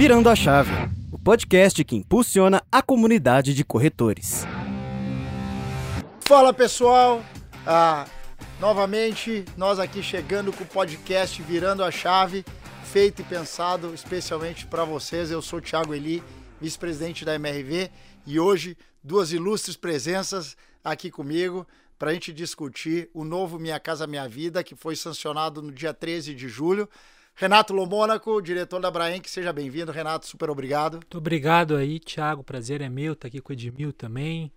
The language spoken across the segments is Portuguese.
Virando a Chave, o podcast que impulsiona a comunidade de corretores. Fala pessoal, ah, novamente nós aqui chegando com o podcast Virando a Chave, feito e pensado especialmente para vocês. Eu sou Thiago Eli, vice-presidente da MRV, e hoje duas ilustres presenças aqui comigo para a gente discutir o novo Minha Casa Minha Vida, que foi sancionado no dia 13 de julho. Renato Lomônaco, diretor da Braenc, seja bem-vindo. Renato, super obrigado. Muito obrigado aí, Thiago. Prazer é meu estar aqui com o Edmil também.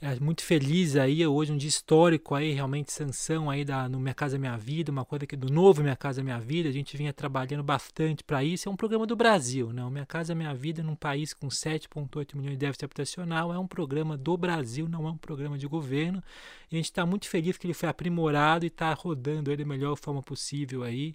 É muito feliz aí, hoje um dia histórico aí, realmente sanção aí da no Minha Casa Minha Vida, uma coisa que do novo Minha Casa Minha Vida, a gente vinha trabalhando bastante para isso, é um programa do Brasil, né? O Minha Casa Minha Vida num país com 7.8 milhões de déficit habitacional, é um programa do Brasil, não é um programa de governo, e a gente está muito feliz que ele foi aprimorado e está rodando ele da melhor forma possível aí,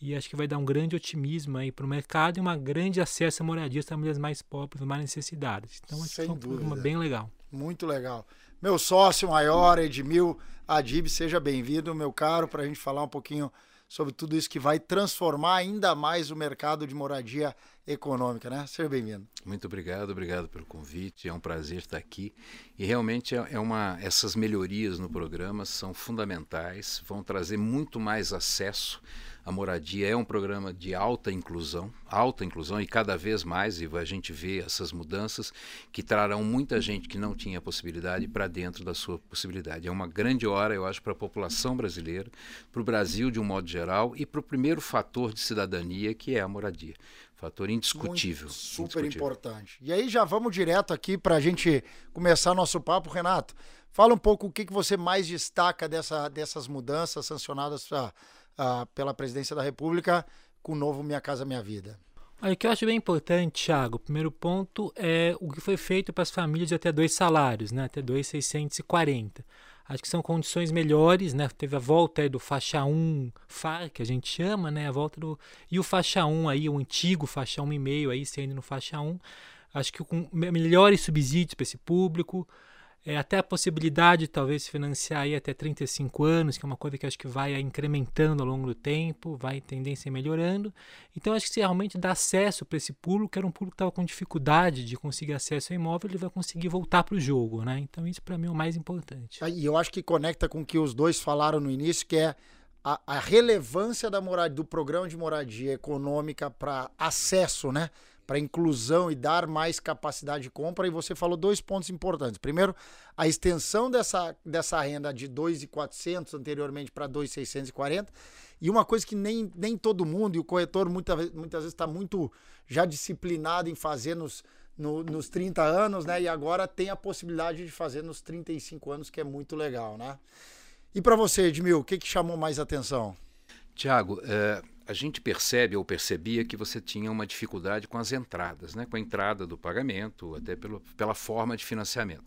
e acho que vai dar um grande otimismo aí para o mercado e um grande acesso a moradias para famílias mais pobres, mais necessitadas. Então, acho Sem que é um dúvida. programa bem legal. Muito legal. Meu sócio maior, Edmil Adib, seja bem-vindo, meu caro, para a gente falar um pouquinho sobre tudo isso que vai transformar ainda mais o mercado de moradia econômica, né? Seja bem-vindo. Muito obrigado, obrigado pelo convite. É um prazer estar aqui. E realmente é é uma essas melhorias no programa são fundamentais, vão trazer muito mais acesso à moradia. É um programa de alta inclusão, alta inclusão e cada vez mais e a gente vê essas mudanças que trarão muita gente que não tinha possibilidade para dentro da sua possibilidade. É uma grande hora, eu acho, para a população brasileira, para o Brasil de um modo geral e para o primeiro fator de cidadania que é a moradia. Fator indiscutível. Muito, super indiscutível. importante. E aí já vamos direto aqui para a gente começar nosso papo, Renato. Fala um pouco o que, que você mais destaca dessa, dessas mudanças sancionadas ah, ah, pela Presidência da República com o novo Minha Casa Minha Vida. Olha, o que eu acho bem importante, Thiago, o primeiro ponto é o que foi feito para as famílias de até dois salários, né? até 2,640. Acho que são condições melhores, né? Teve a volta aí do faixa 1 FAR, que a gente chama, né? A volta do. E o faixa 1 aí, o antigo faixa 1,5 aí, sendo no faixa 1. Acho que com melhores subsídios para esse público. É, até a possibilidade de talvez financiar aí até 35 anos, que é uma coisa que acho que vai incrementando ao longo do tempo, vai tendência melhorando. Então acho que se realmente dá acesso para esse público, que era um público que estava com dificuldade de conseguir acesso ao imóvel, ele vai conseguir voltar para o jogo, né? Então isso para mim é o mais importante. E eu acho que conecta com o que os dois falaram no início, que é a, a relevância da moradia, do programa de moradia econômica para acesso, né? Para inclusão e dar mais capacidade de compra. E você falou dois pontos importantes. Primeiro, a extensão dessa, dessa renda de 2.400 anteriormente para 2.640. E uma coisa que nem, nem todo mundo, e o corretor muita, muitas vezes está muito já disciplinado em fazer nos, no, nos 30 anos, né? E agora tem a possibilidade de fazer nos 35 anos, que é muito legal, né? E para você, Edmil, o que, que chamou mais atenção? Tiago, é, a gente percebe ou percebia que você tinha uma dificuldade com as entradas, né? com a entrada do pagamento, até pelo, pela forma de financiamento.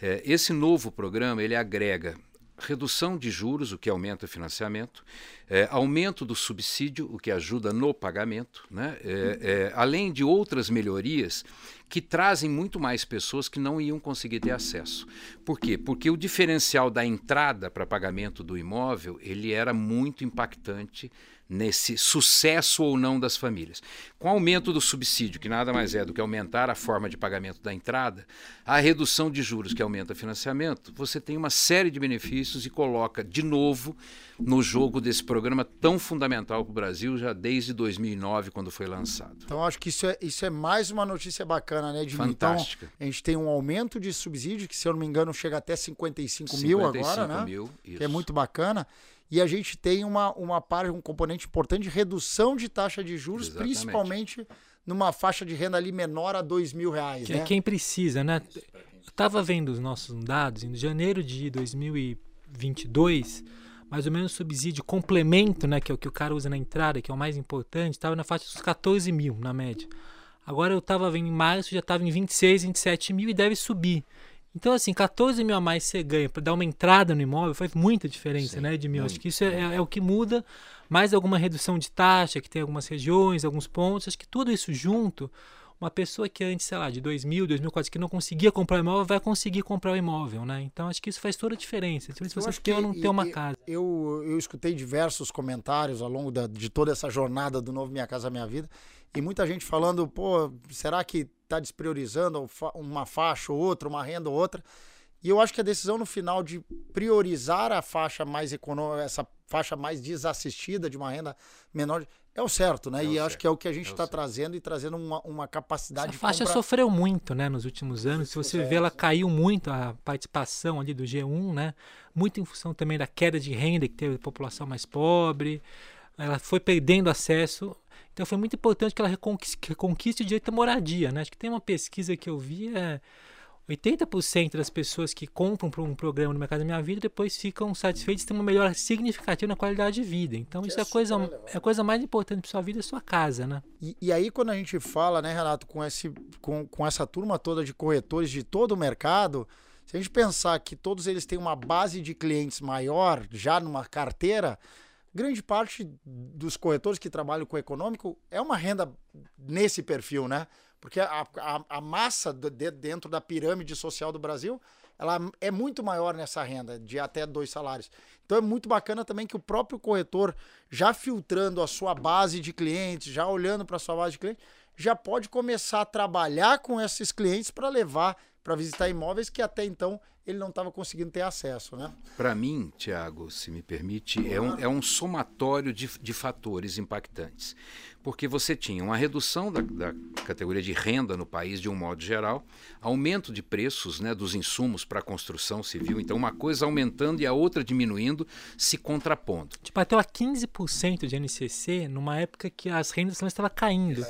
É, esse novo programa ele agrega redução de juros, o que aumenta o financiamento, é, aumento do subsídio, o que ajuda no pagamento, né? É, é, além de outras melhorias que trazem muito mais pessoas que não iam conseguir ter acesso. Por quê? Porque o diferencial da entrada para pagamento do imóvel ele era muito impactante nesse sucesso ou não das famílias. Com o aumento do subsídio, que nada mais é do que aumentar a forma de pagamento da entrada, a redução de juros, que aumenta o financiamento, você tem uma série de benefícios e coloca de novo no jogo desse programa tão fundamental para o Brasil já desde 2009, quando foi lançado. Então, acho que isso é, isso é mais uma notícia bacana, né, Edmil? Fantástica. Então, a gente tem um aumento de subsídio, que se eu não me engano chega até 55, 55 mil agora, né? Mil, que é muito bacana e a gente tem uma, uma parte, um componente importante de redução de taxa de juros, Exatamente. principalmente numa faixa de renda ali menor a dois mil reais. Que né? é quem precisa, né? Estava vendo os nossos dados, em janeiro de 2022, mais ou menos subsídio complemento, né, que é o que o cara usa na entrada, que é o mais importante, estava na faixa dos 14 mil, na média. Agora eu estava vendo em março, já estava em 26, 27 mil e deve subir. Então, assim, 14 mil a mais você ganha para dar uma entrada no imóvel faz muita diferença, Sim, né, Edmil? Acho que isso é, é, o que muda, mais alguma redução de taxa, que tem algumas regiões, alguns pontos, acho que tudo isso junto, uma pessoa que antes, sei lá, de 2000, 2004, que não conseguia comprar um imóvel, vai conseguir comprar o um imóvel, né? Então acho que isso faz toda a diferença. Se você tem ou não tem uma casa. Eu, eu escutei diversos comentários ao longo da, de toda essa jornada do novo Minha Casa Minha Vida e muita gente falando, pô, será que está despriorizando uma faixa ou outra, uma renda ou outra? E eu acho que a decisão no final de priorizar a faixa mais econômica, essa faixa mais desassistida de uma renda menor, é o certo, né? É e certo. acho que é o que a gente está é trazendo e trazendo uma, uma capacidade Essa faixa compra... sofreu muito, né, nos últimos anos. Se você vê, ela caiu muito a participação ali do G1, né? Muito em função também da queda de renda que teve a população mais pobre. Ela foi perdendo acesso. Então foi muito importante que ela reconquiste, reconquiste o direito à moradia, né? Acho que tem uma pesquisa que eu vi é 80% das pessoas que compram para um programa no Mercado da Minha Vida depois ficam satisfeitos e têm uma melhora significativa na qualidade de vida. Então, que isso é, é a coisa, é a coisa mais importante para sua vida, é sua casa, né? E, e, aí, quando a gente fala, né, Renato, com, esse, com, com essa turma toda de corretores de todo o mercado, se a gente pensar que todos eles têm uma base de clientes maior, já numa carteira, grande parte dos corretores que trabalham com econômico é uma renda nesse perfil, né? Porque a, a, a massa de, dentro da pirâmide social do Brasil ela é muito maior nessa renda, de até dois salários. Então é muito bacana também que o próprio corretor, já filtrando a sua base de clientes, já olhando para a sua base de clientes, já pode começar a trabalhar com esses clientes para levar para visitar imóveis que até então ele não estava conseguindo ter acesso. Né? Para mim, Tiago, se me permite, é um, é um somatório de, de fatores impactantes porque você tinha uma redução da, da, categoria de renda no país de um modo geral, aumento de preços né, dos insumos para a construção civil, então uma coisa aumentando e a outra diminuindo, se contrapondo. Tipo, bateu a 15% de NCC numa época que as rendas estavam caindo.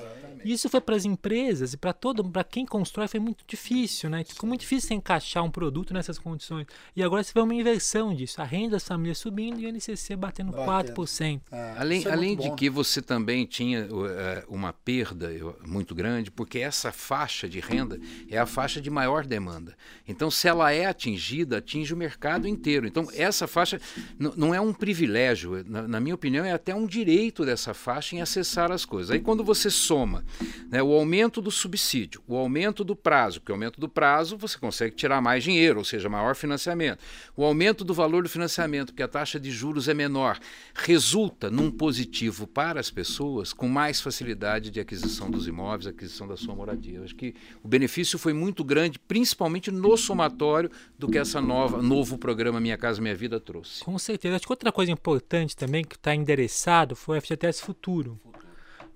E isso foi para as empresas e para todo, para quem constrói foi muito difícil, né? Ficou muito difícil encaixar um produto nessas condições. E agora você vê uma inversão disso, a renda das famílias subindo e o NCC batendo, batendo. 4%. É, além é além de que você também tinha uh, uma perda muito grande, porque essa faixa de renda é a faixa de maior demanda. Então, se ela é atingida, atinge o mercado inteiro. Então, essa faixa não é um privilégio, na, na, minha opinião, é até um direito dessa faixa em acessar as coisas. Aí, quando você soma né, o aumento do subsídio, o aumento do prazo, porque o aumento do prazo você consegue tirar mais dinheiro, ou seja, maior financiamento, o aumento do valor do financiamento, porque a taxa de juros é menor, resulta num positivo para as pessoas com mais facilidade de aquisição dos imóveis, aquisição da sua moradia. Eu acho que o benefício foi muito grande, principalmente no somatório do que essa nova novo programa Minha Casa Minha Vida trouxe. Com certeza. Acho que outra coisa importante também que está endereçado foi o FGTS Futuro.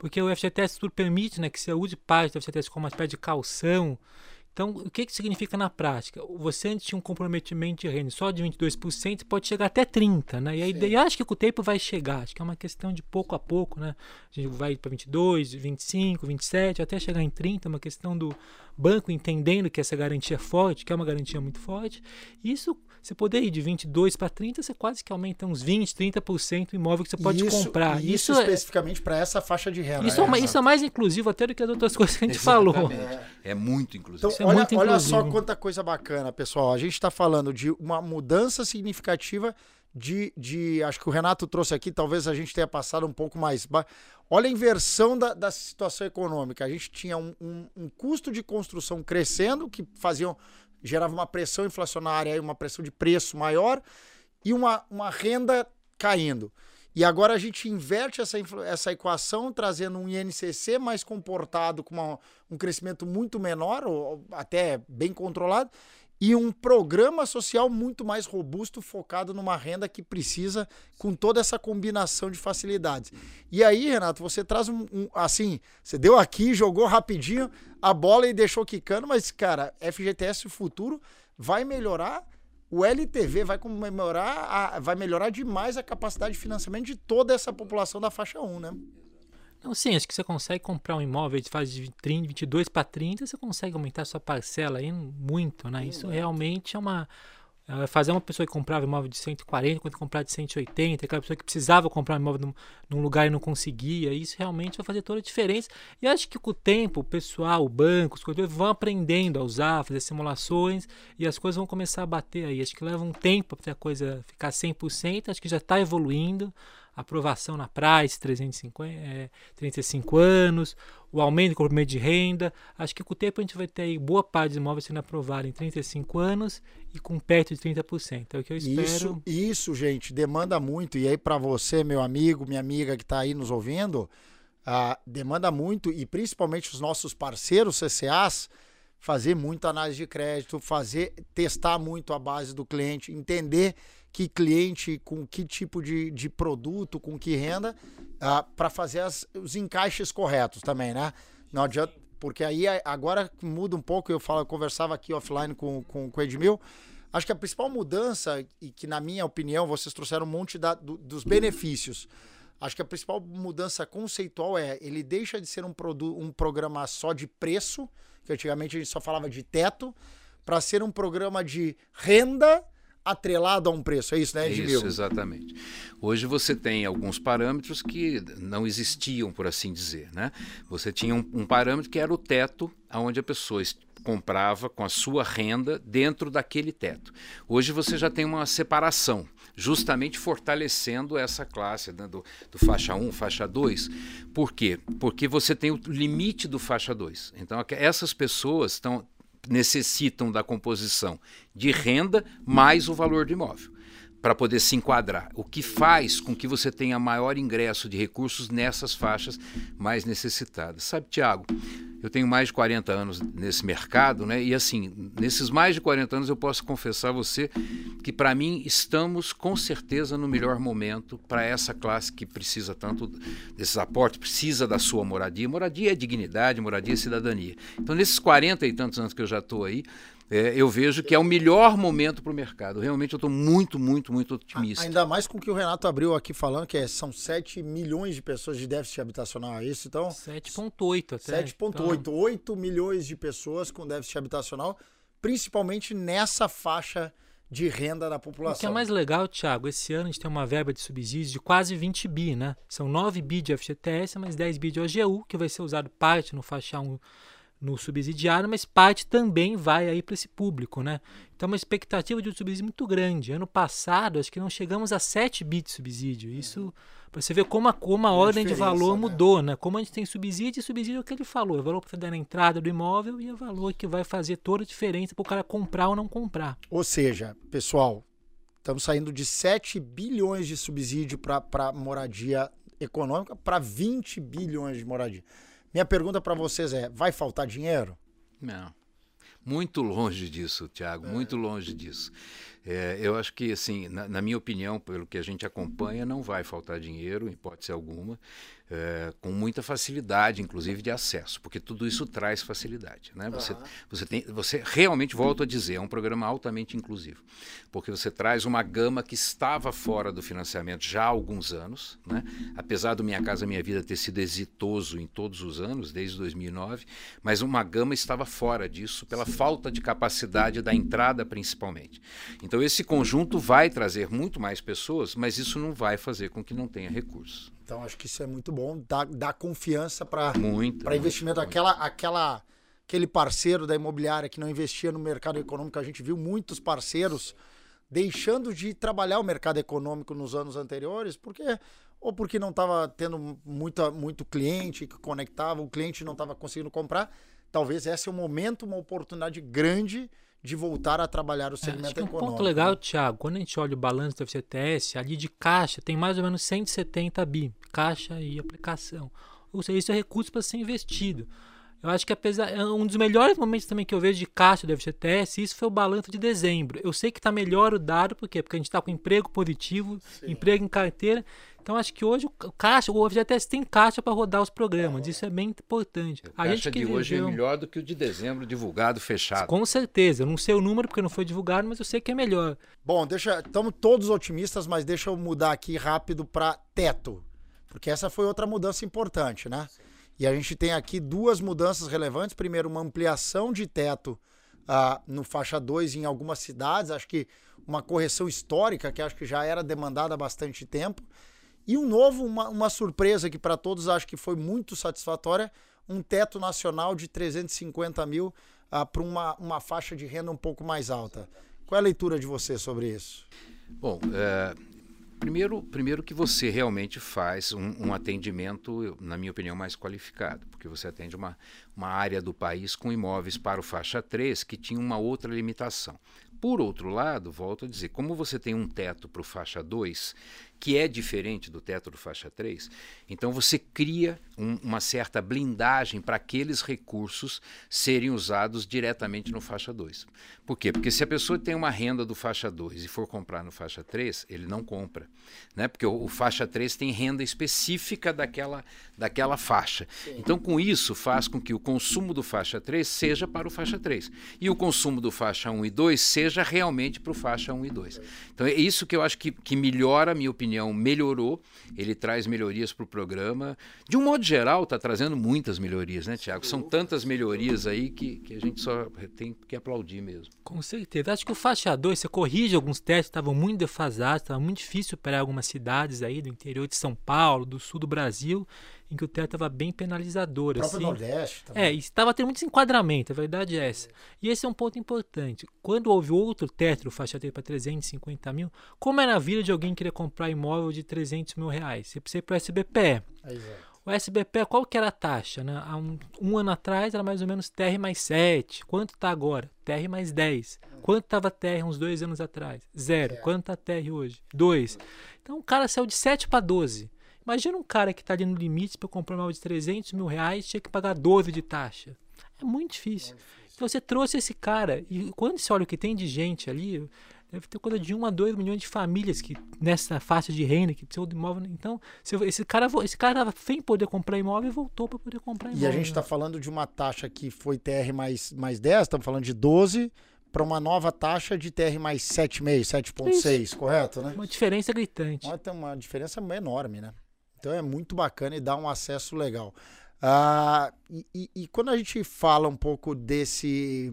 Porque o FGTS Futuro permite né, que você use parte do FGTS como uma espécie de calção então, o que, que significa na prática? Você antes tinha um comprometimento de renda só de 22%, pode chegar até 30%, né? E a ideia, acho que com o tempo vai chegar, acho que é uma questão de pouco a pouco, né? A gente vai para 22, 25, 27, até chegar em 30, é uma questão do banco entendendo que essa garantia é forte, que é uma garantia muito forte. Isso, você poder ir de 22 para 30, você quase que aumenta uns 20, 30% o imóvel que você pode isso, comprar. Isso, isso é especificamente é, para essa faixa de renda. Isso é, é, isso é mais inclusivo até do que as outras coisas que a gente Exatamente. falou. É, é muito inclusivo. Então, olha, muito olha só quanta coisa bacana, pessoal. A gente está falando de uma mudança significativa de, de. Acho que o Renato trouxe aqui, talvez a gente tenha passado um pouco mais. Olha a inversão da, da situação econômica. A gente tinha um, um, um custo de construção crescendo, que faziam, gerava uma pressão inflacionária uma pressão de preço maior, e uma, uma renda caindo. E agora a gente inverte essa, essa equação, trazendo um INCC mais comportado, com uma, um crescimento muito menor, ou até bem controlado, e um programa social muito mais robusto, focado numa renda que precisa, com toda essa combinação de facilidades. E aí, Renato, você traz um, um assim, você deu aqui, jogou rapidinho a bola e deixou quicando, mas, cara, FGTS Futuro vai melhorar o LTV vai comemorar, a, vai melhorar demais a capacidade de financiamento de toda essa população da faixa 1, né? Não, sim, acho que você consegue comprar um imóvel de fase de 30, 22 para 30, você consegue aumentar sua parcela aí muito, né? Isso realmente é uma é, fazer uma pessoa que comprava imóvel de 140 quando comprar de 180, aquela pessoa que precisava comprar um imóvel num, num, lugar e não conseguia, isso realmente vai fazer toda a diferença. E acho que com o tempo, o pessoal, o banco, os corretores vão aprendendo a usar, fazer simulações e as coisas vão começar a bater aí. Acho que leva um tempo para a coisa ficar 100%, acho que já está evoluindo. Aprovação na Price, 350, é, 35 anos, o aumento do comprimento de renda. Acho que com o tempo a gente vai ter aí boa parte dos imóveis sendo aprovados em 35 anos e com perto de 30%. É o que eu espero. Isso, isso gente, demanda muito. E aí, para você, meu amigo, minha amiga que está aí nos ouvindo, uh, demanda muito, e principalmente os nossos parceiros CCAs, fazer muita análise de crédito, fazer testar muito a base do cliente, entender que cliente, com que tipo de, de produto, com que renda, uh, para fazer as, os encaixes corretos também, né? Não adianta, porque aí agora muda um pouco, eu falo, eu conversava aqui offline com, com, com o Edmil, acho que a principal mudança, e que na minha opinião vocês trouxeram um monte da, do, dos benefícios, acho que a principal mudança conceitual é, ele deixa de ser um, um programa só de preço, que antigamente a gente só falava de teto, para ser um programa de renda atrelado a um preço, é isso, né, Edmil? Isso, exatamente. Hoje você tem alguns parâmetros que não existiam, por assim dizer, né? Você tinha um, um parâmetro que era o teto, onde a pessoa comprava com a sua renda dentro daquele teto. Hoje você já tem uma separação, justamente fortalecendo essa classe né, do, do, faixa 1, faixa 2. Por quê? Porque você tem o limite do faixa 2. Então, essas pessoas estão necessitam da composição de renda mais o valor do imóvel para poder se enquadrar, o que faz com que você tenha maior ingresso de recursos nessas faixas mais necessitadas. Sabe, Tiago, eu tenho mais de 40 anos nesse mercado, né? E assim, nesses mais de 40 anos eu posso confessar a você que para mim estamos com certeza no melhor momento para essa classe que precisa tanto desses aportes, precisa da sua moradia. Moradia é dignidade, moradia é cidadania. Então, nesses 40 e tantos anos que eu já estou aí, é, eu vejo que é o melhor momento para o mercado. Realmente eu estou muito, muito, muito otimista. Ainda mais com o que o Renato abriu aqui falando, que é, são 7 milhões de pessoas de déficit habitacional, é isso? Então, 7,8 até. 7,8. Então... 8 milhões de pessoas com déficit habitacional, principalmente nessa faixa de renda da população. O que é mais legal, Thiago, esse ano a gente tem uma verba de subsídios de quase 20 bi, né? São 9 bi de FGTS, mais 10 bi de OGU, que vai ser usado parte no faixa 1 no subsidiário, mas parte também vai aí para esse público, né? Então, uma expectativa de um subsídio muito grande. Ano passado, acho que não chegamos a 7 bits de subsídio. Isso, para você ver como a, como a ordem de valor né? mudou, né? Como a gente tem subsídio, e subsídio é o que ele falou, é o valor que você dá na entrada do imóvel e é o valor que vai fazer toda a diferença para o cara comprar ou não comprar. Ou seja, pessoal, estamos saindo de 7 bilhões de subsídio para moradia econômica para 20 bilhões de moradia. Minha pergunta para vocês é: vai faltar dinheiro? Não. Muito longe disso, Tiago, muito longe disso. É, eu acho que, assim, na, na, minha opinião, pelo que a gente acompanha, não vai faltar dinheiro, em hipótese alguma é, com muita facilidade, inclusive de acesso, porque tudo isso traz facilidade. Né? Você, você, tem, você realmente, volto a dizer, é um programa altamente inclusivo, porque você traz uma gama que estava fora do financiamento já há alguns anos, né? apesar do Minha Casa Minha Vida ter sido exitoso em todos os anos, desde 2009, mas uma gama estava fora disso pela Sim. falta de capacidade da entrada, principalmente. Então, esse conjunto vai trazer muito mais pessoas, mas isso não vai fazer com que não tenha recursos. Então acho que isso é muito bom, dá, dá confiança para investimento. Muito, aquela, aquela, aquele parceiro da imobiliária que não investia no mercado econômico, a gente viu muitos parceiros deixando de trabalhar o mercado econômico nos anos anteriores, porque ou porque não estava tendo muita, muito cliente que conectava, o cliente não estava conseguindo comprar. Talvez esse é um momento, uma oportunidade grande de voltar a trabalhar o segmento é, acho que econômico. Um ponto legal, né? Thiago, quando a gente olha o balanço do FCTS, ali de caixa tem mais ou menos 170 bi, caixa e aplicação. Ou seja, isso é recurso para ser investido. Eu acho que apesar é um dos melhores momentos também que eu vejo de caixa do FGTS, isso foi o balanço de dezembro. Eu sei que está melhor o dado, por quê? Porque a gente está com emprego positivo, Sim. emprego em carteira. Então acho que hoje o caixa, o FGTS tem caixa para rodar os programas. Isso é bem importante. A, a gente que de viveu... hoje é melhor do que o de dezembro divulgado fechado. Com certeza. Eu não sei o número porque não foi divulgado, mas eu sei que é melhor. Bom, deixa, estamos todos otimistas, mas deixa eu mudar aqui rápido para teto, porque essa foi outra mudança importante, né? E a gente tem aqui duas mudanças relevantes. Primeiro, uma ampliação de teto uh, no faixa 2 em algumas cidades. Acho que uma correção histórica que acho que já era demandada há bastante tempo. E um novo, uma, uma surpresa que para todos acho que foi muito satisfatória, um teto nacional de 350 mil uh, para uma, uma faixa de renda um pouco mais alta. Qual é a leitura de você sobre isso? Bom, é, Primeiro, primeiro que você realmente faz um, um, atendimento, na minha opinião, mais qualificado, porque você atende uma, uma área do país com imóveis para o faixa 3 que tinha uma outra limitação. Por outro lado, volto a dizer, como você tem um teto para o faixa 2, que é diferente do teto do faixa 3, então você cria um, uma certa blindagem para aqueles recursos serem usados diretamente no faixa 2. Por quê? Porque se a pessoa tem uma renda do faixa 2 e for comprar no faixa 3, ele não compra. Né? Porque o, o faixa 3 tem renda específica daquela, daquela faixa. Sim. Então, com isso, faz com que o consumo do faixa 3 seja para o faixa 3. E o consumo do faixa 1 e 2 seja realmente para o faixa 1 e 2. Então, é isso que eu acho que, que melhora minha opinião opinião, melhorou. Ele traz melhorias para o programa. De um modo geral, está trazendo muitas melhorias, né, Tiago? São tantas melhorias aí que, que a gente só tem que aplaudir mesmo. Com certeza. Acho que o faixa 2, você corrige alguns testes, estavam muito defasados, estava muito difícil para algumas cidades aí do interior de São Paulo, do sul do Brasil em que o teto estava bem penalizador. O assim. Nordeste também. É, estava tendo muito enquadramento, a verdade é essa. E esse é um ponto importante. Quando houve outro teto, faixa T para 350 mil, como era a vida de alguém querer comprar imóvel de 300 mil reais? Você precisa ir para o SBPE. Exato. O SBP, qual que era a taxa? Né? Há um, um, ano atrás era mais ou menos TR mais 7. Quanto está agora? TR mais 10. Quanto estava TR uns dois anos atrás? Zero. Quanto está TR hoje? 2. Então o cara saiu de 7 para 12. Imagina um cara que está ali no limite para comprar um imóvel de 300 mil reais tinha que pagar 12 de taxa. É muito difícil. Então você trouxe esse cara, e quando você olha o que tem de gente ali, deve ter coisa de 1 a 2 milhões de famílias que nessa faixa de renda que precisam de imóvel. Então, esse cara esse cara sem poder comprar imóvel e voltou para poder comprar imóvel. E a gente está falando de uma taxa que foi TR mais, mais 10, estamos falando de 12 para uma nova taxa de TR mais 7,5, 7,6, correto, né? Uma diferença gritante. Tem uma diferença enorme, né? Então é muito bacana e dá um acesso legal. Ah, e, e, quando a gente fala um pouco desse,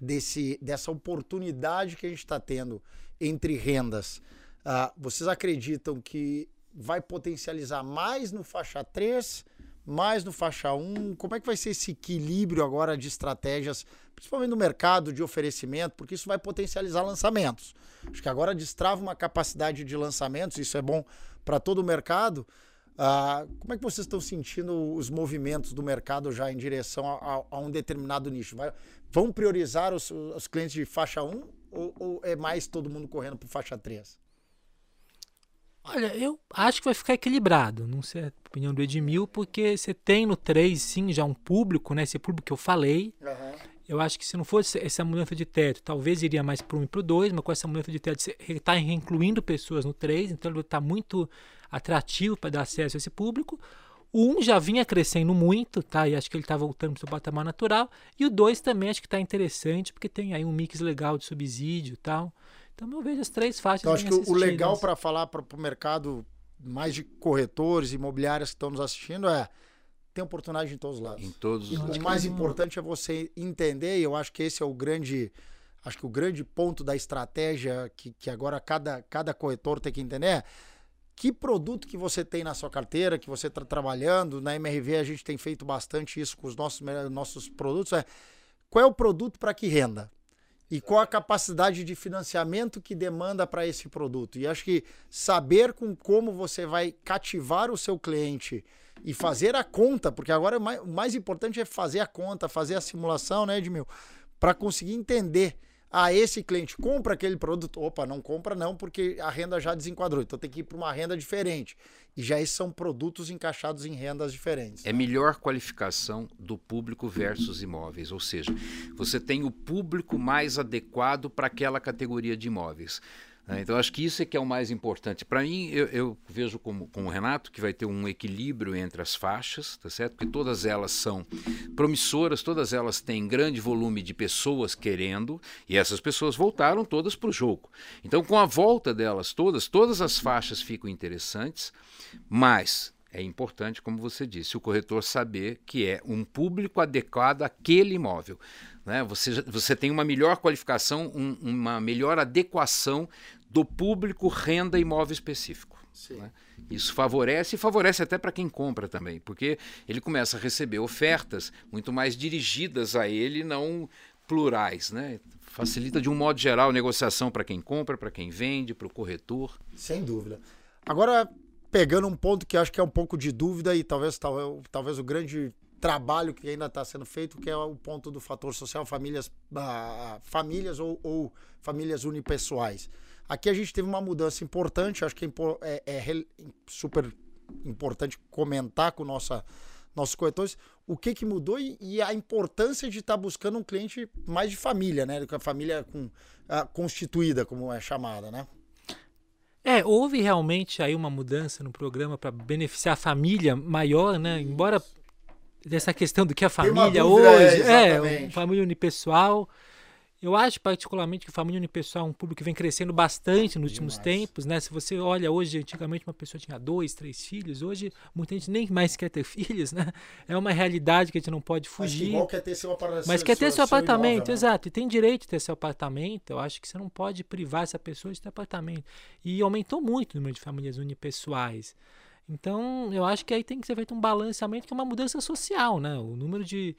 desse dessa oportunidade que a gente está tendo entre rendas, ah, vocês acreditam que vai potencializar mais no faixa 3, mais no faixa 1? Como é que vai ser esse equilíbrio agora de estratégias, principalmente no mercado de oferecimento, porque isso vai potencializar lançamentos. Acho que agora destrava uma capacidade de lançamentos, isso é bom para todo o mercado. Ah, como é que vocês estão sentindo os movimentos do mercado já em direção a, a, a um determinado nicho? Vai, vão priorizar os, os, clientes de faixa 1 ou, ou é mais todo mundo correndo para faixa 3? Olha, eu acho que vai ficar equilibrado, não sei a opinião do Edmil, porque você tem no 3, sim, já um público, né? Esse público que eu falei. Uhum. Eu acho que se não fosse essa mudança de teto, talvez iria mais para o 1 e para o 2, mas com essa mudança de teto, ele está incluindo pessoas no 3, então ele está muito atrativo para dar acesso a esse público. O 1 já vinha crescendo muito, tá? E acho que ele está voltando para o seu patamar natural. E o 2 também acho que está interessante, porque tem aí um mix legal de subsídio e tal. Então eu vejo as três faixas. Então, acho que o legal para falar para o mercado mais de corretores, imobiliárias que estão nos assistindo é tem oportunidade em todos os lados. Em todos os lados. O mais importante é você entender, e eu acho que esse é o grande. Acho que o grande ponto da estratégia que, que agora cada, cada corretor tem que entender é que produto que você tem na sua carteira, que você está trabalhando. Na MRV a gente tem feito bastante isso com os nossos, nossos produtos. É qual é o produto para que renda? E qual a capacidade de financiamento que demanda para esse produto? E acho que saber com como você vai cativar o seu cliente e fazer a conta, porque agora o mais, o mais importante é fazer a conta, fazer a simulação, né, Edmil? Para conseguir entender. Ah, esse cliente compra aquele produto. Opa, não compra não, porque a renda já desenquadrou. Então tem que ir para uma renda diferente. E já esses são produtos encaixados em rendas diferentes. É melhor qualificação do público versus imóveis. Ou seja, você tem o público mais adequado para aquela categoria de imóveis. Né? Então, acho que isso é que é o mais importante. Para mim, eu, eu, vejo como, como o Renato que vai ter um equilíbrio entre as faixas, tá certo? Porque todas elas são promissoras, todas elas têm grande volume de pessoas querendo, e essas pessoas voltaram todas para o jogo. Então, com a volta delas todas, todas as faixas ficam interessantes, mas é importante, como você disse, o corretor saber que é um público adequado àquele imóvel. Né? Você, você tem uma melhor qualificação, um, uma melhor adequação do público renda imóvel específico. Né? Isso favorece e favorece até para quem compra também, porque ele começa a receber ofertas muito mais dirigidas a ele, não plurais, né? Facilita de um modo geral a negociação para quem compra, para quem vende, para o corretor. Sem dúvida. Agora, pegando um ponto que acho que é um pouco de dúvida e talvez, talvez, talvez o grande trabalho que ainda está sendo feito, que é o ponto do fator social, famílias, ah, famílias ou, ou, famílias unipessoais. Aqui a gente teve uma mudança importante, acho que é, é, é super importante comentar com nossa, nossos corretores o que, que mudou e, e a importância de estar tá buscando um cliente mais de família, né? Com a família com, a, constituída, como é chamada, né? É, houve realmente aí uma mudança no programa para beneficiar a família maior, né? Embora dessa questão do que a família hoje é, é família unipessoal. Eu acho particularmente que a família unipessoal é um público que vem crescendo bastante nos Demais. últimos tempos, né? Se você olha hoje, antigamente uma pessoa tinha dois, três filhos, hoje muita gente nem mais quer ter filhos, né? É uma realidade que a gente não pode fugir. Mas igual quer ter seu apartamento. Mas quer ter seu, seu apartamento, imóvel, né? exato. E tem direito de ter seu apartamento. Eu acho que você não pode privar essa pessoa de ter apartamento. E aumentou muito o número de famílias unipessoais. Então, eu acho que aí tem que ser feito um balanceamento, que é uma mudança social, né? O número de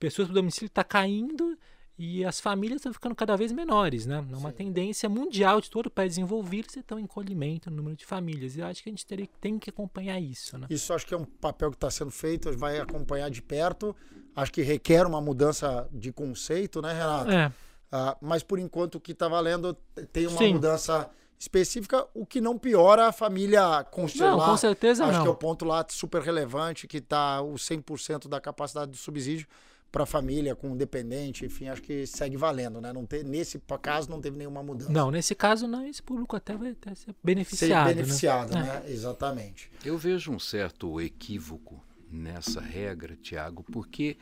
pessoas para domicílio está caindo e as famílias estão ficando cada vez menores, né? É uma Sim. tendência mundial de todo o país desenvolvido, você tem um encolhimento no número de famílias. E eu acho que a gente teria, tem que acompanhar isso, né? Isso acho que é um papel que está sendo feito, vai acompanhar de perto. Acho que requer uma mudança de conceito, né, Renato? É. Uh, mas por enquanto o que está valendo tem uma Sim. mudança específica, o que não piora a família constelar. Não, com certeza Acho não. que é o ponto lá super relevante, que está o 100% da capacidade do subsídio para a família com dependente, enfim, acho que segue valendo, né? Não ter, nesse caso não teve nenhuma mudança. Não, nesse caso não, esse público até vai até ser beneficiado. Ser beneficiado, né? né? É. Exatamente. Eu vejo um certo equívoco nessa regra, Tiago, porque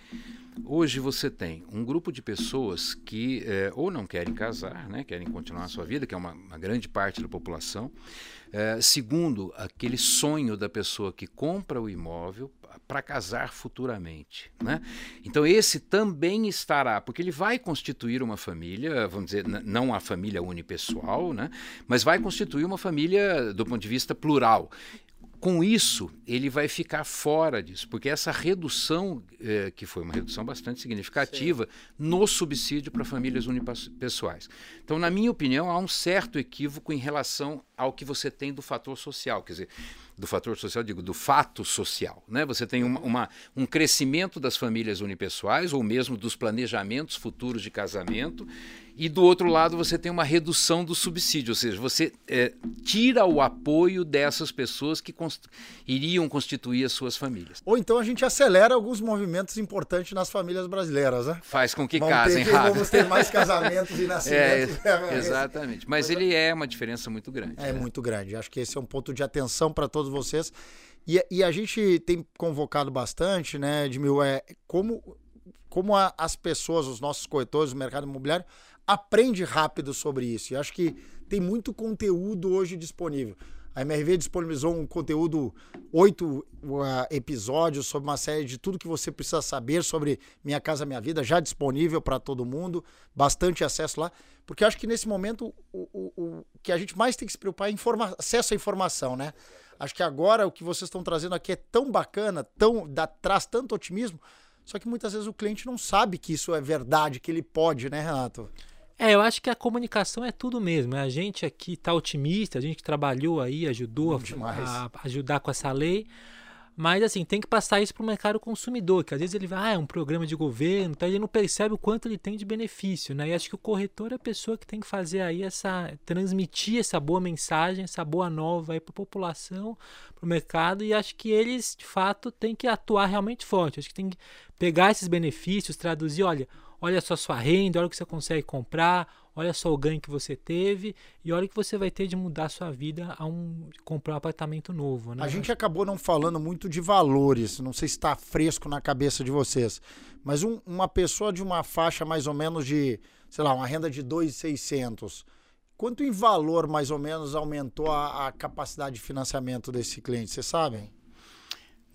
hoje você tem um grupo de pessoas que é, ou não querem casar, né, querem continuar a sua vida, que é uma, uma grande parte da população. É, segundo, aquele sonho da pessoa que compra o imóvel para casar futuramente. Né? Então, esse também estará, porque ele vai constituir uma família, vamos dizer, não a família unipessoal, né? mas vai constituir uma família do ponto de vista plural com isso, ele vai ficar fora disso, porque essa redução, eh, que foi uma redução bastante significativa, Sim. no subsídio para famílias unipessoais. Então, na minha opinião, há um certo equívoco em relação ao que você tem do fator social. Quer dizer, do fator social, digo, do fato social. Né? Você tem uma, uma, um crescimento das famílias unipessoais, ou mesmo dos planejamentos futuros de casamento, e do outro lado você tem uma redução do subsídio, ou seja, você é, tira o apoio dessas pessoas que const iriam constituir as suas famílias. Ou então a gente acelera alguns movimentos importantes nas famílias brasileiras, né? Faz com que vamos casem ter, rápido. Vamos ter mais casamentos e nascimentos. É, exatamente. Mas ele é uma diferença muito grande. É né? muito grande. Acho que esse é um ponto de atenção para todos vocês. E, e, a gente tem convocado bastante, né, Edmil, é como, como a, as pessoas, os nossos corretores, o mercado imobiliário, aprende rápido sobre isso. E acho que tem muito conteúdo hoje disponível. A MRV disponibilizou um conteúdo, oito uh, episódios sobre uma série de tudo que você precisa saber sobre Minha Casa Minha Vida, já disponível para todo mundo, bastante acesso lá, porque acho que nesse momento o, o, o que a gente mais tem que se preocupar é acesso à informação, né? Acho que agora o que vocês estão trazendo aqui é tão bacana, tão dá, traz tanto otimismo, só que muitas vezes o cliente não sabe que isso é verdade, que ele pode, né, Renato? É, eu acho que a comunicação é tudo mesmo. A gente aqui está otimista, a gente que trabalhou aí, ajudou a, a, ajudar com essa lei. Mas assim, tem que passar isso para o mercado consumidor, que às vezes ele vai, ah, é um programa de governo, então ele não percebe o quanto ele tem de benefício, né? E acho que o corretor é a pessoa que tem que fazer aí essa, transmitir essa boa mensagem, essa boa nova aí para a população, para o mercado, e acho que eles, de fato, têm que atuar realmente forte. Acho que tem que pegar esses benefícios, traduzir, olha, olha só sua renda, olha o que você consegue comprar, olha só o ganho que você teve e olha o que você vai ter de mudar sua vida a um comprar um apartamento novo. Né? A gente acabou não falando muito de valores, não sei se está fresco na cabeça de vocês, mas um, uma pessoa de uma faixa mais ou menos de, sei lá, uma renda de 2,600, quanto em valor mais ou menos aumentou a, a capacidade de financiamento desse cliente, vocês sabem?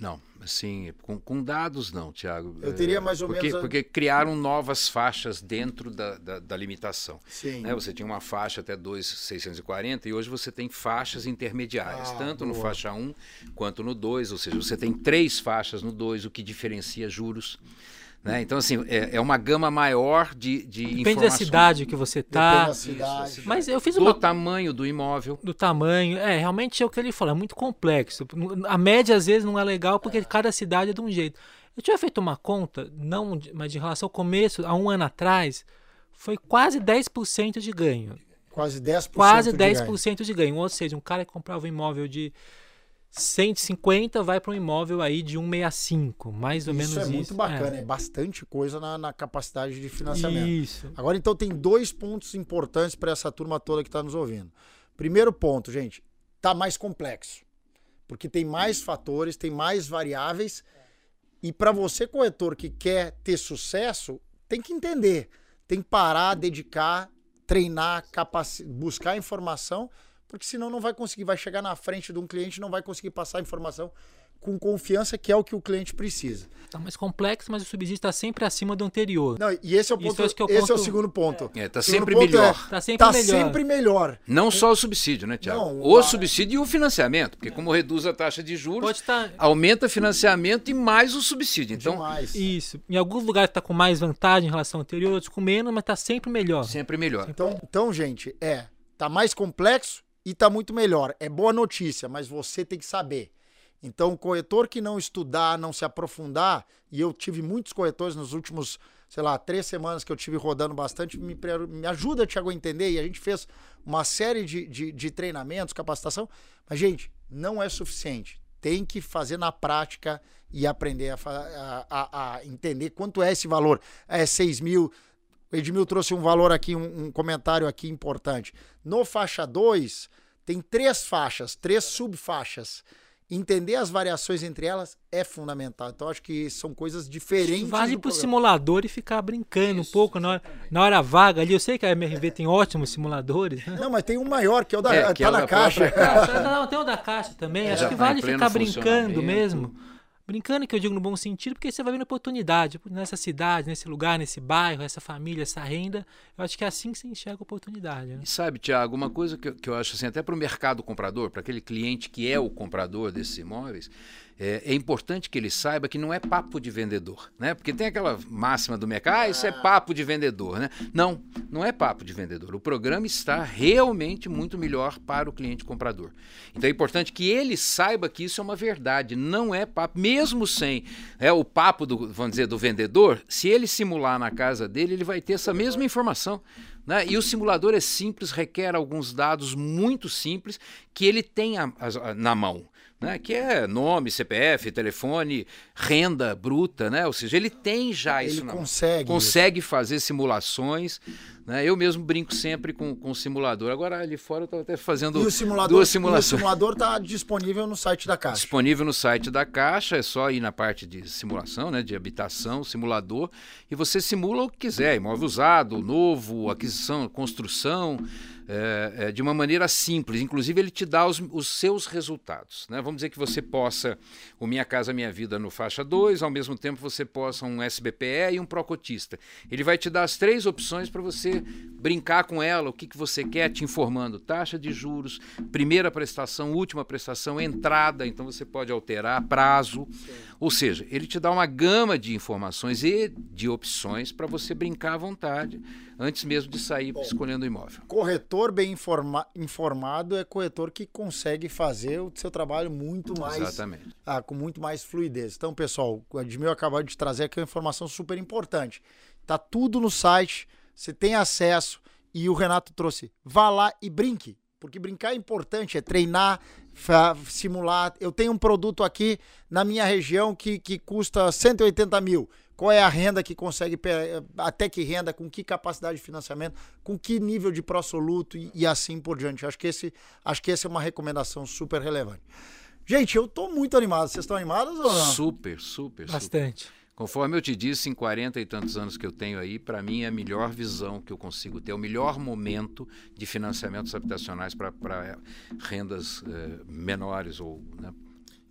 Não, assim, com, com, dados não, Tiago. Eu teria mais ou porque, menos. A... Porque criaram novas faixas dentro da, da, da limitação. Sim. Né? Você tinha uma faixa até 2,640 e hoje você tem faixas intermediárias, ah, tanto boa. no faixa 1 quanto no 2, ou seja, você tem três faixas no 2, o que diferencia juros Né? Então, assim, é, é, uma gama maior de, de Depende informações. da cidade que você está. Mas eu fiz do uma... tamanho do imóvel. Do tamanho. É, realmente é o que ele falou, é muito complexo. A média, às vezes, não é legal porque cada cidade é de um jeito. Eu tinha feito uma conta, não, mas de relação ao começo, há um ano atrás, foi quase 10% de ganho. Quase 10% Quase de 10% ganho. de ganho. Ou seja, um cara que comprava um imóvel de 150 vai para um imóvel aí de 165, mais ou isso menos é isso. muito bacana, é, é bastante coisa na, na, capacidade de financiamento. Isso. Agora, então, tem dois pontos importantes para essa turma toda que está nos ouvindo. Primeiro ponto, gente, tá mais complexo. Porque tem mais fatores, tem mais variáveis. E para você, corretor, que quer ter sucesso, tem que entender. Tem que parar, dedicar, treinar, buscar informação porque senão não vai conseguir, vai chegar na frente de um cliente, não vai conseguir passar a informação com confiança, que é o que o cliente precisa. Está mais complexo, mas o subsídio está sempre acima do anterior. Não, e esse é o ponto. É o esse é o segundo ponto. Está é, tá sempre melhor. Está é, sempre, tá melhor. sempre melhor. Não só o subsídio, né, Tiago? Não, o a... subsídio e o financiamento, porque como reduz a taxa de juros, tá... aumenta financiamento e mais o subsídio. Então, Demais. isso. Em alguns lugares está com mais vantagem em relação ao anterior, outros com menos, mas está sempre melhor. Sempre melhor. Então, então, gente, é, tá mais complexo e tá muito melhor. É boa notícia, mas você tem que saber. Então, o corretor que não estudar, não se aprofundar, e eu tive muitos corretores nos últimos, sei lá, três semanas que eu tive rodando bastante, me, me ajuda, Tiago, a entender. E a gente fez uma série de, de, de treinamentos, capacitação, mas, gente, não é suficiente. Tem que fazer na prática e aprender a, a, a entender quanto é esse valor. É 6 mil, o Edmil trouxe um valor aqui, um, um comentário aqui importante. No faixa 2, tem três faixas, três subfaixas. Entender as variações entre elas é fundamental. Então, acho que são coisas diferentes. Vale para o simulador e ficar brincando Isso, um pouco na hora, na hora vaga ali. Eu sei que a MRV tem ótimos simuladores. Né? Não, mas tem um maior, que é o da, é, tá é na caixa. caixa. Não, tem o da caixa também. É, acho que vale ficar brincando mesmo. Brincando que eu digo no bom sentido, porque você vai vendo oportunidade nessa cidade, nesse lugar, nesse bairro, essa família, essa renda. Eu acho que é assim que você enxerga a oportunidade. Né? E sabe, Tiago, uma coisa que eu, que eu acho assim, até para o mercado comprador, para aquele cliente que é o comprador desses imóveis, é, é, importante que ele saiba que não é papo de vendedor, né? Porque tem aquela máxima do mercado, ah, isso é papo de vendedor, né? Não, não é papo de vendedor. O programa está realmente muito melhor para o cliente comprador. Então é importante que ele saiba que isso é uma verdade, não é papo, mesmo sem é, o papo do, vamos dizer, do vendedor, se ele simular na casa dele, ele vai ter essa mesma informação. Né? E o simulador é simples, requer alguns dados muito simples que ele tem a, a, na mão né, que é nome, CPF, telefone, renda bruta, né? Ou seja, ele tem já ele isso. Ele consegue. Consegue fazer simulações. Né? Eu mesmo brinco sempre com, com o simulador. Agora ali fora eu estou até fazendo e o simulador, duas simulações. O simulador está disponível no site da Caixa. Disponível no site da Caixa, é só ir na parte de simulação, né? de habitação, simulador, e você simula o que quiser, imóvel usado, novo, aquisição, construção é, é, de uma maneira simples. Inclusive, ele te dá os, os, seus resultados. Né? Vamos dizer que você possa o Minha Casa Minha Vida no faixa 2, ao mesmo tempo você possa um SBPE e um Procotista. Ele vai te dar as três opções para você brincar com ela, o que, que você quer, te informando taxa de juros, primeira prestação, última prestação, entrada, então você pode alterar prazo. Sim. Ou seja, ele te dá uma gama de informações e de opções para você brincar à vontade antes mesmo de sair Bom, escolhendo o imóvel. Corretor bem informa informado é corretor que consegue fazer o seu trabalho muito mais. Exatamente. Ah, com muito mais fluidez. Então, pessoal, o Admil acabou de trazer aqui uma informação super importante. Tá tudo no site, você tem acesso e o Renato trouxe. Vá lá e brinque. Porque brincar é importante, é treinar, simular. Eu tenho um produto aqui na minha região que, que custa 180 mil. Qual é a renda que consegue, até que renda, com que capacidade de financiamento, com que nível de pró-soluto e, e, assim por diante. Acho que, esse, acho que essa é uma recomendação super relevante. Gente, eu estou muito animado. Vocês estão animados ou não? Super, super, Bastante. Super. Conforme eu te disse, em 40 e tantos anos que eu tenho aí, para mim é a melhor visão que eu consigo ter, é o melhor momento de financiamentos habitacionais para rendas eh, menores ou né,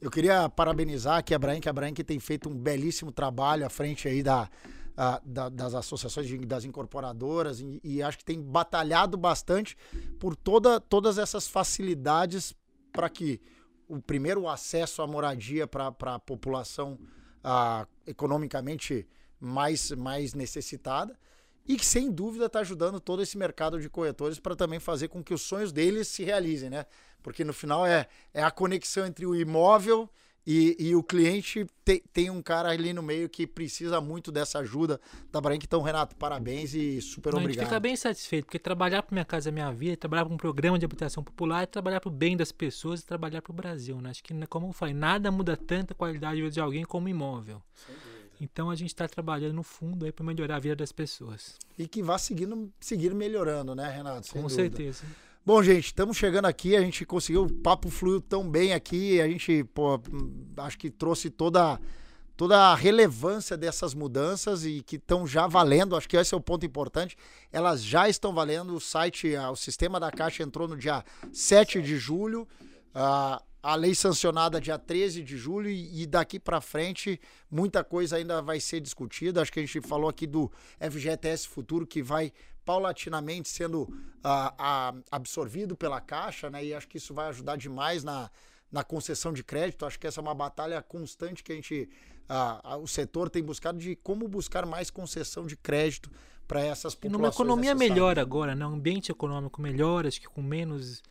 eu queria parabenizar aqui a Brain, que a Brain tem feito um belíssimo trabalho à frente aí da, a, da das associações de, das incorporadoras e, e, acho que tem batalhado bastante por toda, todas essas facilidades para que o primeiro acesso à moradia para a população a, economicamente mais, mais necessitada e que sem dúvida está ajudando todo esse mercado de corretores para também fazer com que os sonhos deles se realizem, né? Porque no final é, é a conexão entre o imóvel e, e o cliente te, tem um cara ali no meio que precisa muito dessa ajuda da Branca. Então, Renato, parabéns e super Não, obrigado. A gente fica bem satisfeito, porque trabalhar para Minha Casa Minha Vida, trabalhar para um programa de habitação popular, é trabalhar para o bem das pessoas e trabalhar para o Brasil. Né? Acho que, como eu falei, nada muda tanto a qualidade de vida de alguém como imóvel. Então a gente está trabalhando no fundo aí para melhorar a vida das pessoas. E que vá seguindo, seguir melhorando, né, Renato? Sem Com dúvida. certeza. Bom, gente, estamos chegando aqui, a gente conseguiu, o papo fluiu tão bem aqui, a gente, pô, acho que trouxe toda, toda a relevância dessas mudanças e que estão já valendo, acho que esse é o ponto importante, elas já estão valendo, o site, o sistema da Caixa entrou no dia 7 de julho, ah, a lei sancionada dia 13 de julho e, e daqui para frente muita coisa ainda vai ser discutida. Acho que a gente falou aqui do FGTS Futuro que vai paulatinamente sendo ah, ah, absorvido pela Caixa, né? E acho que isso vai ajudar demais na, na concessão de crédito. Acho que essa é uma batalha constante que a gente, ah, o setor tem buscado de como buscar mais concessão de crédito para essas E populações. numa economia necessárias. melhor agora, né? um ambiente econômico melhor, acho que com menos,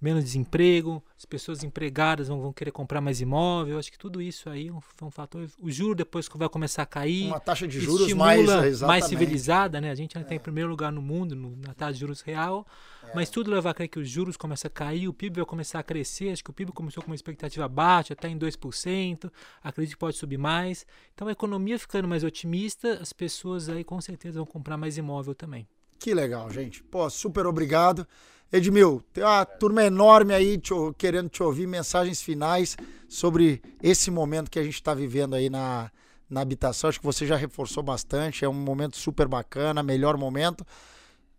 menos desemprego, as pessoas empregadas vão, vão querer comprar mais imóvel, acho que tudo isso aí é um, é um fator. O juro depois que vai começar a cair. Uma taxa de juros mais, mais civilizada, né? A gente ainda está em primeiro lugar no mundo no- na taxa de juros real, É. mas tudo leva a crer que os juros começam a cair, o PIB vai começar a crescer. Acho que o PIB começou com uma expectativa baixa, está em 2%, acredito que pode subir mais. Então a economia ficando mais otimista, as pessoas aí com certeza vão comprar mais imóvel também. Que legal, gente. Pô, super obrigado. Edmil, tem uma turma enorme aí te querendo te ouvir mensagens finais sobre esse momento que a gente está vivendo aí na, na habitação. Acho que você já reforçou bastante. É um momento super bacana, melhor momento.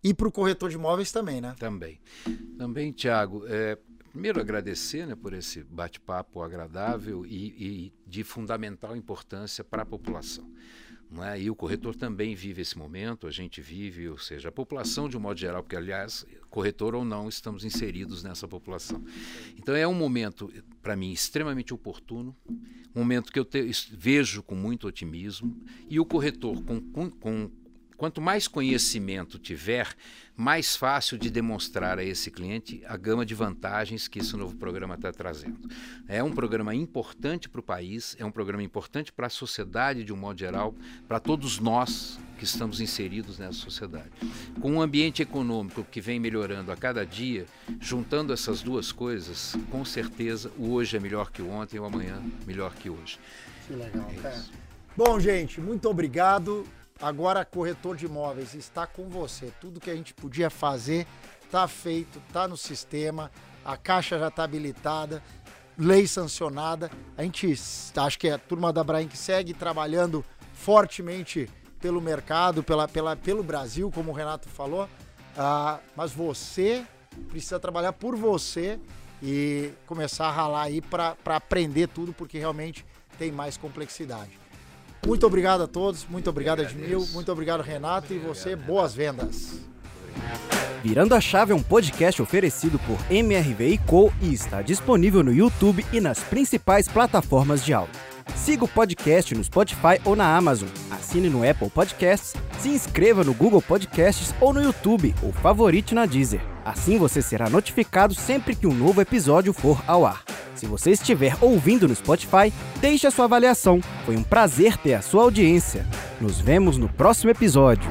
E para o corretor de imóveis também, né? Também. Também, Tiago, é, primeiro agradecer né, por esse bate-papo agradável e, e de fundamental importância para a população. É? E o corretor também vive esse momento, a gente vive, ou seja, a população de um modo geral, porque, aliás, corretor ou não, estamos inseridos nessa população. Então é um momento, para mim, extremamente oportuno, um momento que eu te- vejo com muito otimismo, e o corretor, com, com Quanto mais conhecimento tiver, mais fácil de demonstrar a esse cliente a gama de vantagens que esse novo programa está trazendo. É um programa importante para o país, é um programa importante para a sociedade de um modo geral, para todos nós que estamos inseridos nessa sociedade. Com um ambiente econômico que vem melhorando a cada dia, juntando essas duas coisas, com certeza o hoje é melhor que o ontem, o amanhã melhor que hoje. Que legal. É isso. Bom, gente, muito obrigado. Agora, corretor de imóveis está com você. Tudo que a gente podia fazer está feito, está no sistema. A caixa já está habilitada, lei sancionada. A gente acho que é a turma da Brain que segue trabalhando fortemente pelo mercado, pela, pela, pelo Brasil, como o Renato falou. Ah, mas você precisa trabalhar por você e começar a ralar aí para aprender tudo, porque realmente tem mais complexidade. Muito obrigado a todos, muito obrigado, Edmil, muito obrigado, Renato, e você, boas vendas. Virando a Chave é um podcast oferecido por MRV Co e está disponível no YouTube e nas principais plataformas de áudio. Siga o podcast no Spotify ou na Amazon, assine no Apple Podcasts, se inscreva no Google Podcasts ou no YouTube ou favorite na Deezer. Assim você será notificado sempre que um novo episódio for ao ar. Se você estiver ouvindo no Spotify, deixe a sua avaliação. Foi um prazer ter a sua audiência. Nos vemos no próximo episódio.